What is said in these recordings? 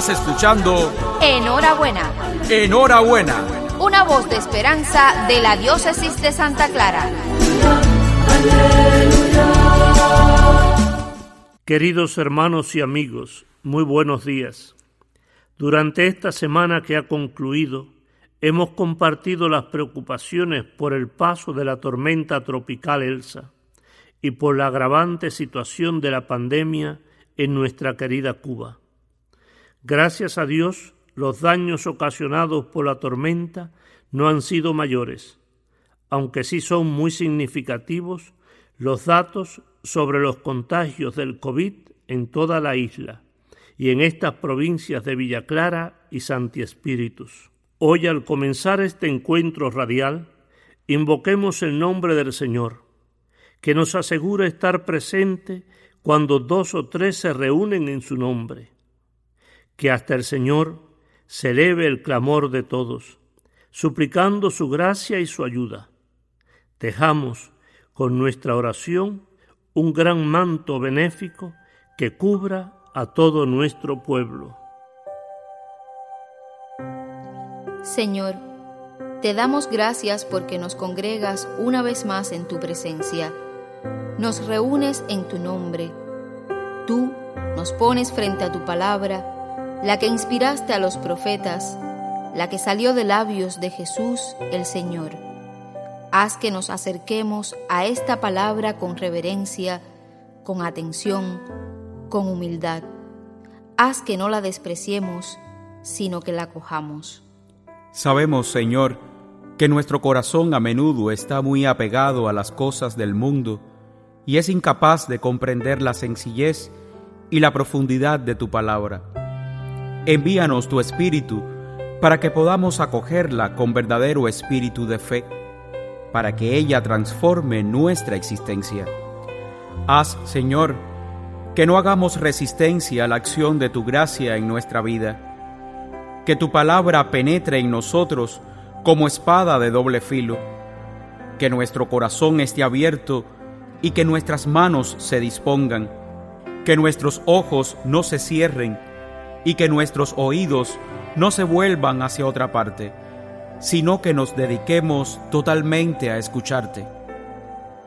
Estás escuchando Enhorabuena. Enhorabuena. Una voz de esperanza de la diócesis de Santa Clara. Queridos hermanos y amigos, muy buenos días. Durante esta semana que ha concluido, hemos compartido las preocupaciones por el paso de la tormenta tropical Elsa y por la agravante situación de la pandemia en nuestra querida Cuba. Gracias a Dios, los daños ocasionados por la tormenta no han sido mayores, aunque sí son muy significativos los datos sobre los contagios del COVID en toda la isla y en estas provincias de Villa Clara y Santi Espíritus. Hoy al comenzar este encuentro radial, invoquemos el nombre del Señor, que nos asegura estar presente cuando dos o tres se reúnen en su nombre que hasta el Señor se eleve el clamor de todos, suplicando su gracia y su ayuda. Dejamos con nuestra oración un gran manto benéfico que cubra a todo nuestro pueblo. Señor, te damos gracias porque nos congregas una vez más en tu presencia. Nos reúnes en tu nombre. Tú nos pones frente a tu palabra la que inspiraste a los profetas, la que salió de labios de Jesús el Señor. Haz que nos acerquemos a esta palabra con reverencia, con atención, con humildad. Haz que no la despreciemos, sino que la cojamos. Sabemos, Señor, que nuestro corazón a menudo está muy apegado a las cosas del mundo y es incapaz de comprender la sencillez y la profundidad de tu palabra. Envíanos tu espíritu para que podamos acogerla con verdadero espíritu de fe, para que ella transforme nuestra existencia. Haz, Señor, que no hagamos resistencia a la acción de tu gracia en nuestra vida, que tu palabra penetre en nosotros como espada de doble filo, que nuestro corazón esté abierto y que nuestras manos se dispongan, que nuestros ojos no se cierren, y que nuestros oídos no se vuelvan hacia otra parte, sino que nos dediquemos totalmente a escucharte.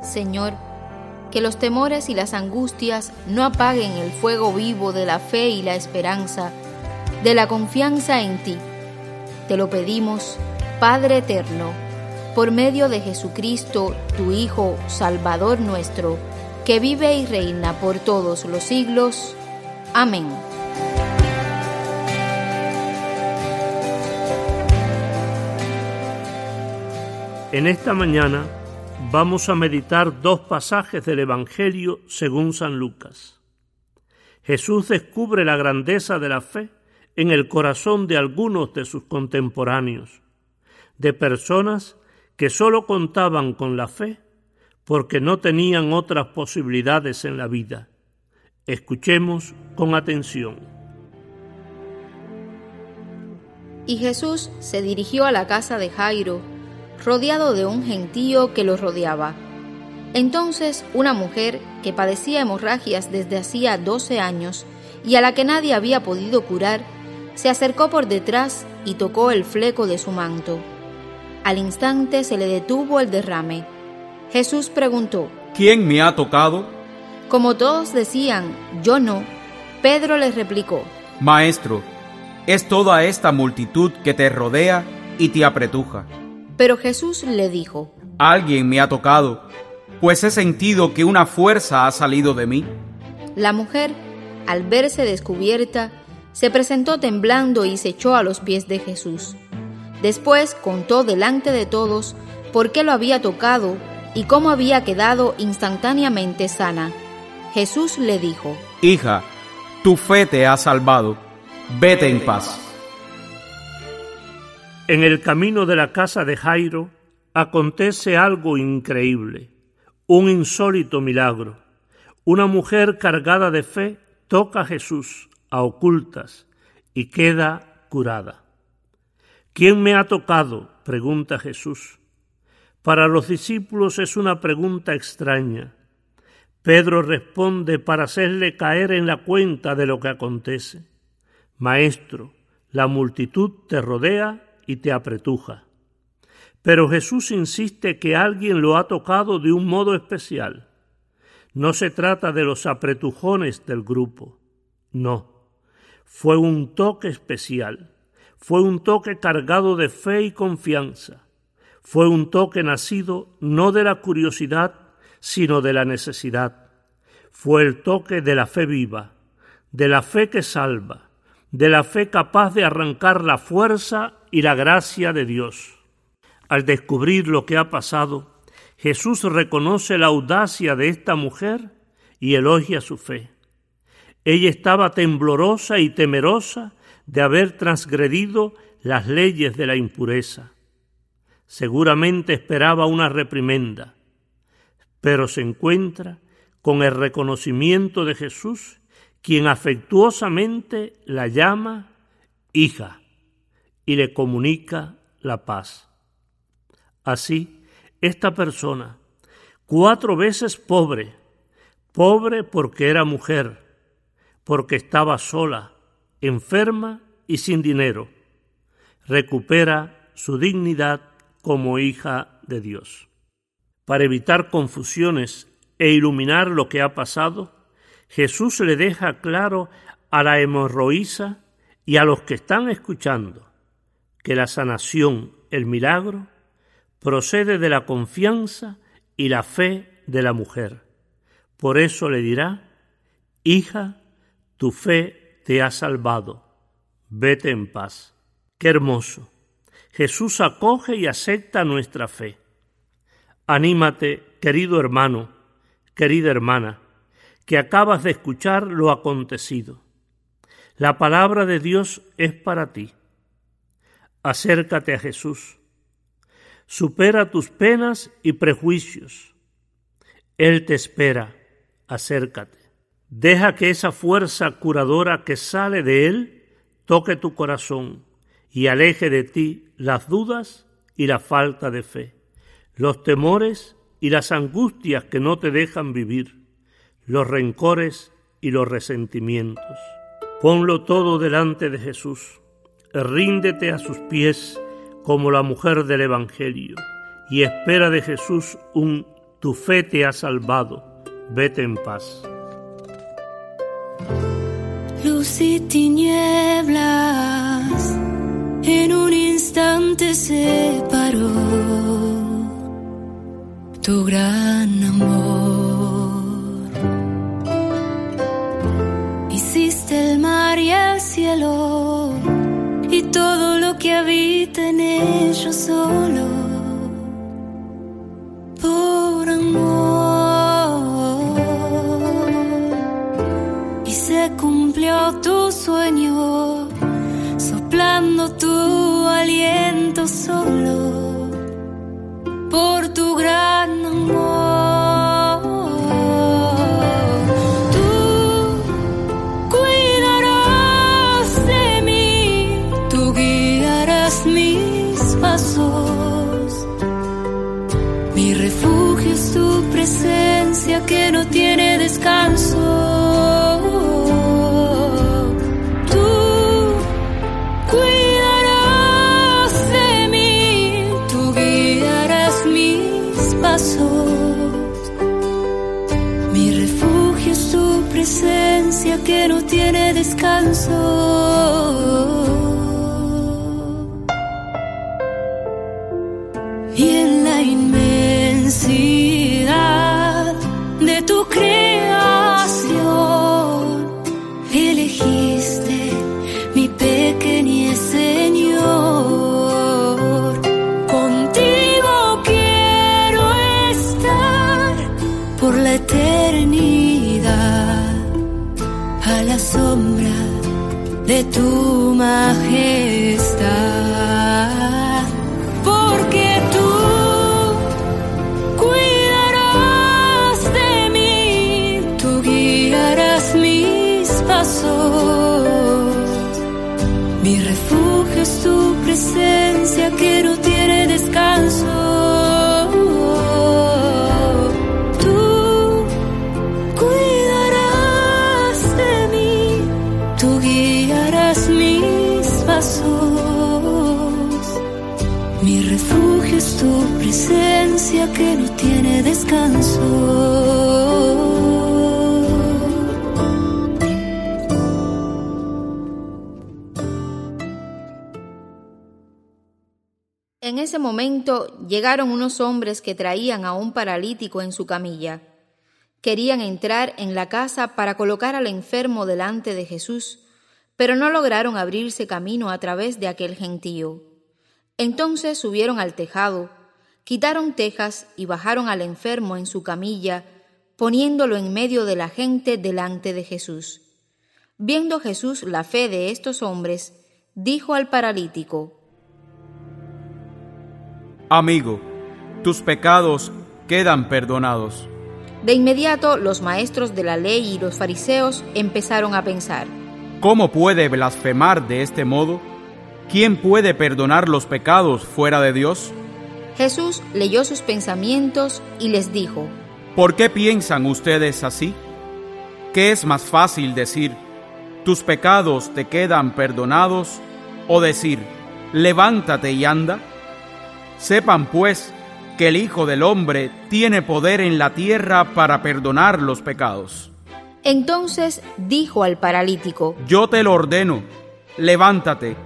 Señor, que los temores y las angustias no apaguen el fuego vivo de la fe y la esperanza, de la confianza en ti. Te lo pedimos, Padre Eterno, por medio de Jesucristo, tu Hijo, Salvador nuestro, que vive y reina por todos los siglos. Amén. En esta mañana vamos a meditar dos pasajes del Evangelio según San Lucas. Jesús descubre la grandeza de la fe en el corazón de algunos de sus contemporáneos, de personas que sólo contaban con la fe porque no tenían otras posibilidades en la vida. Escuchemos con atención. Y Jesús se dirigió a la casa de Jairo, rodeado de un gentío que lo rodeaba. Entonces una mujer que padecía hemorragias desde hacía doce años y a la que nadie había podido curar, se acercó por detrás y tocó el fleco de su manto. Al instante se le detuvo el derrame. Jesús preguntó, ¿Quién me ha tocado? Como todos decían, yo no, Pedro les replicó, Maestro, es toda esta multitud que te rodea y te apretuja. Pero Jesús le dijo, Alguien me ha tocado, pues he sentido que una fuerza ha salido de mí. La mujer, al verse descubierta, se presentó temblando y se echó a los pies de Jesús. Después contó delante de todos por qué lo había tocado y cómo había quedado instantáneamente sana. Jesús le dijo, Hija, tu fe te ha salvado, vete en paz. En el camino de la casa de Jairo acontece algo increíble, un insólito milagro. Una mujer cargada de fe toca a Jesús a ocultas y queda curada. ¿Quién me ha tocado? pregunta Jesús. Para los discípulos es una pregunta extraña. Pedro responde para hacerle caer en la cuenta de lo que acontece. Maestro, la multitud te rodea y te apretuja. Pero Jesús insiste que alguien lo ha tocado de un modo especial. No se trata de los apretujones del grupo, no. Fue un toque especial, fue un toque cargado de fe y confianza, fue un toque nacido no de la curiosidad, sino de la necesidad. Fue el toque de la fe viva, de la fe que salva, de la fe capaz de arrancar la fuerza y la gracia de Dios. Al descubrir lo que ha pasado, Jesús reconoce la audacia de esta mujer y elogia su fe. Ella estaba temblorosa y temerosa de haber transgredido las leyes de la impureza. Seguramente esperaba una reprimenda, pero se encuentra con el reconocimiento de Jesús, quien afectuosamente la llama hija y le comunica la paz. Así, esta persona, cuatro veces pobre, pobre porque era mujer, porque estaba sola, enferma y sin dinero, recupera su dignidad como hija de Dios. Para evitar confusiones e iluminar lo que ha pasado, Jesús le deja claro a la hemorroísa y a los que están escuchando que la sanación, el milagro, procede de la confianza y la fe de la mujer. Por eso le dirá, Hija, tu fe te ha salvado, vete en paz. Qué hermoso. Jesús acoge y acepta nuestra fe. Anímate, querido hermano, querida hermana, que acabas de escuchar lo acontecido. La palabra de Dios es para ti. Acércate a Jesús. Supera tus penas y prejuicios. Él te espera. Acércate. Deja que esa fuerza curadora que sale de Él toque tu corazón y aleje de ti las dudas y la falta de fe, los temores y las angustias que no te dejan vivir, los rencores y los resentimientos. Ponlo todo delante de Jesús, ríndete a sus pies como la mujer del Evangelio y espera de Jesús un tu fe te ha salvado, vete en paz. Luz y tinieblas en un instante se paró tu gran amor. Y todo lo que habita en ellos solo que no tiene descanso. Tú cuidarás de mí, tú guiarás mis pasos. Mi refugio es tu presencia que no tiene descanso. De mis pasos. Mi refugio es tu presencia que no tiene descanso. En ese momento llegaron unos hombres que traían a un paralítico en su camilla. Querían entrar en la casa para colocar al enfermo delante de Jesús, pero no lograron abrirse camino a través de aquel gentío. Entonces subieron al tejado, quitaron tejas y bajaron al enfermo en su camilla, poniéndolo en medio de la gente delante de Jesús. Viendo Jesús la fe de estos hombres, dijo al paralítico, Amigo, tus pecados quedan perdonados. De inmediato los maestros de la ley y los fariseos empezaron a pensar, ¿Cómo puede blasfemar de este modo? ¿Quién puede perdonar los pecados fuera de Dios? Jesús leyó sus pensamientos y les dijo, ¿Por qué piensan ustedes así? ¿Qué es más fácil decir, tus pecados te quedan perdonados? o decir, levántate y anda? Sepan pues que el Hijo del Hombre tiene poder en la tierra para perdonar los pecados. Entonces dijo al paralítico, Yo te lo ordeno, levántate,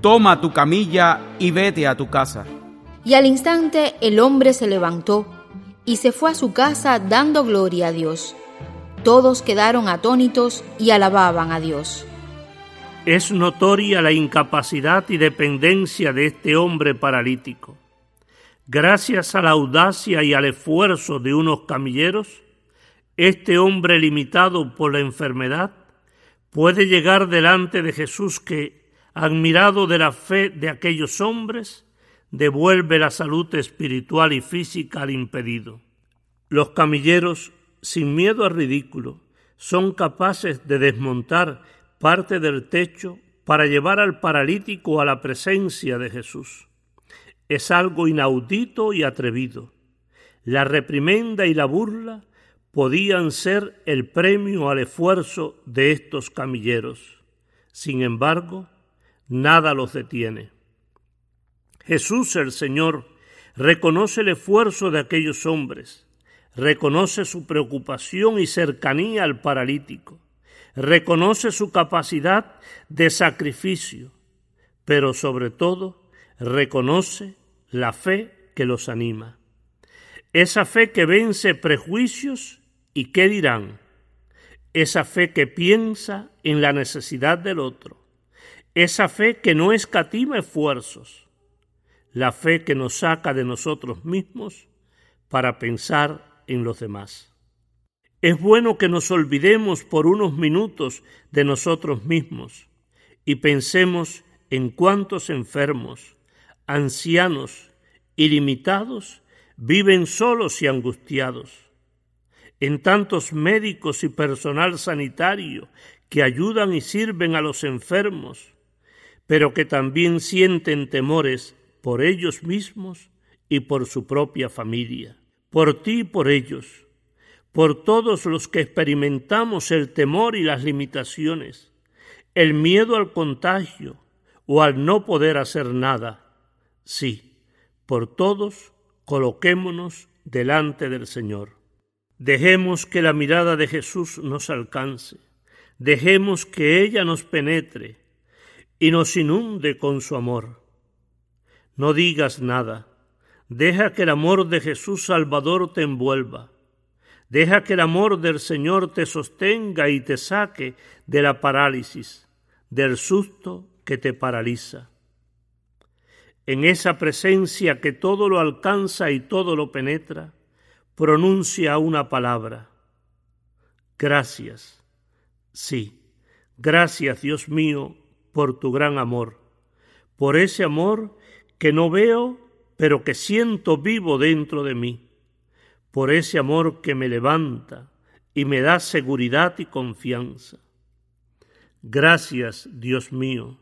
toma tu camilla y vete a tu casa. Y al instante el hombre se levantó y se fue a su casa dando gloria a Dios. Todos quedaron atónitos y alababan a Dios. Es notoria la incapacidad y dependencia de este hombre paralítico. Gracias a la audacia y al esfuerzo de unos camilleros, este hombre limitado por la enfermedad puede llegar delante de Jesús que, admirado de la fe de aquellos hombres, devuelve la salud espiritual y física al impedido. Los camilleros, sin miedo al ridículo, son capaces de desmontar parte del techo para llevar al paralítico a la presencia de Jesús es algo inaudito y atrevido. La reprimenda y la burla podían ser el premio al esfuerzo de estos camilleros. Sin embargo, nada los detiene. Jesús el Señor reconoce el esfuerzo de aquellos hombres, reconoce su preocupación y cercanía al paralítico, reconoce su capacidad de sacrificio, pero sobre todo reconoce la fe que los anima. Esa fe que vence prejuicios y qué dirán. Esa fe que piensa en la necesidad del otro. Esa fe que no escatima esfuerzos. La fe que nos saca de nosotros mismos para pensar en los demás. Es bueno que nos olvidemos por unos minutos de nosotros mismos y pensemos en cuántos enfermos, ancianos ilimitados viven solos y angustiados. En tantos médicos y personal sanitario que ayudan y sirven a los enfermos, pero que también sienten temores por ellos mismos y por su propia familia, por ti y por ellos, por todos los que experimentamos el temor y las limitaciones, el miedo al contagio o al no poder hacer nada Sí, por todos coloquémonos delante del Señor. Dejemos que la mirada de Jesús nos alcance. Dejemos que ella nos penetre y nos inunde con su amor. No digas nada. Deja que el amor de Jesús Salvador te envuelva. Deja que el amor del Señor te sostenga y te saque de la parálisis, del susto que te paraliza en esa presencia que todo lo alcanza y todo lo penetra, pronuncia una palabra. Gracias. Sí, gracias Dios mío por tu gran amor, por ese amor que no veo, pero que siento vivo dentro de mí, por ese amor que me levanta y me da seguridad y confianza. Gracias, Dios mío,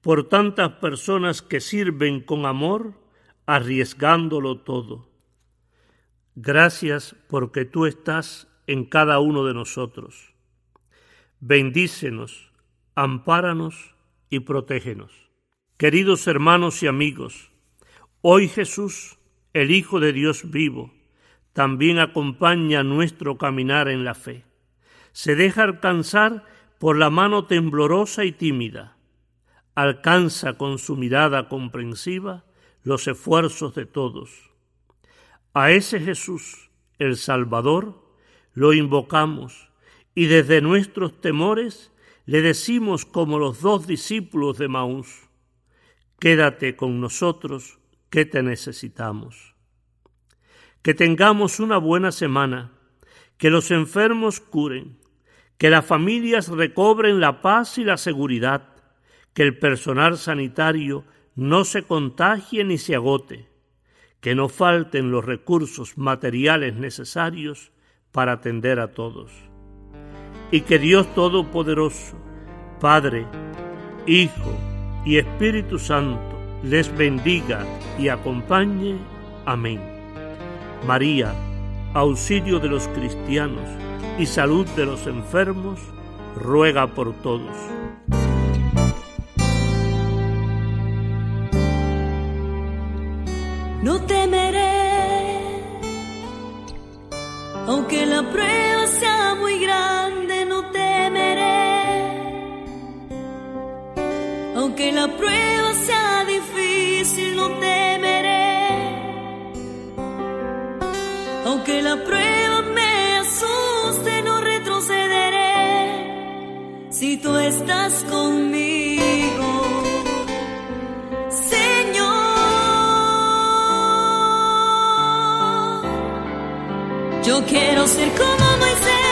por tantas personas que sirven con amor, arriesgándolo todo. Gracias porque tú estás en cada uno de nosotros. Bendícenos, ampáranos y protégenos. Queridos hermanos y amigos, Hoy Jesús, el Hijo de Dios vivo, también acompaña nuestro caminar en la fe. Se deja alcanzar por la mano temblorosa y tímida. Alcanza con su mirada comprensiva los esfuerzos de todos. A ese Jesús, el Salvador, lo invocamos y desde nuestros temores le decimos como los dos discípulos de Maús, quédate con nosotros que te necesitamos. Que tengamos una buena semana, que los enfermos curen, que las familias recobren la paz y la seguridad, que el personal sanitario no se contagie ni se agote, que no falten los recursos materiales necesarios para atender a todos. Y que Dios Todopoderoso, Padre, Hijo y Espíritu Santo, les bendiga y acompañe. Amén. María, auxilio de los cristianos y salud de los enfermos, ruega por todos. No temeré, aunque la prueba sea muy grande, no temeré, aunque la prueba sea difícil, no temeré, aunque la prueba me asuste, no retrocederé, si tú estás conmigo. Yo quiero ser como Moisés,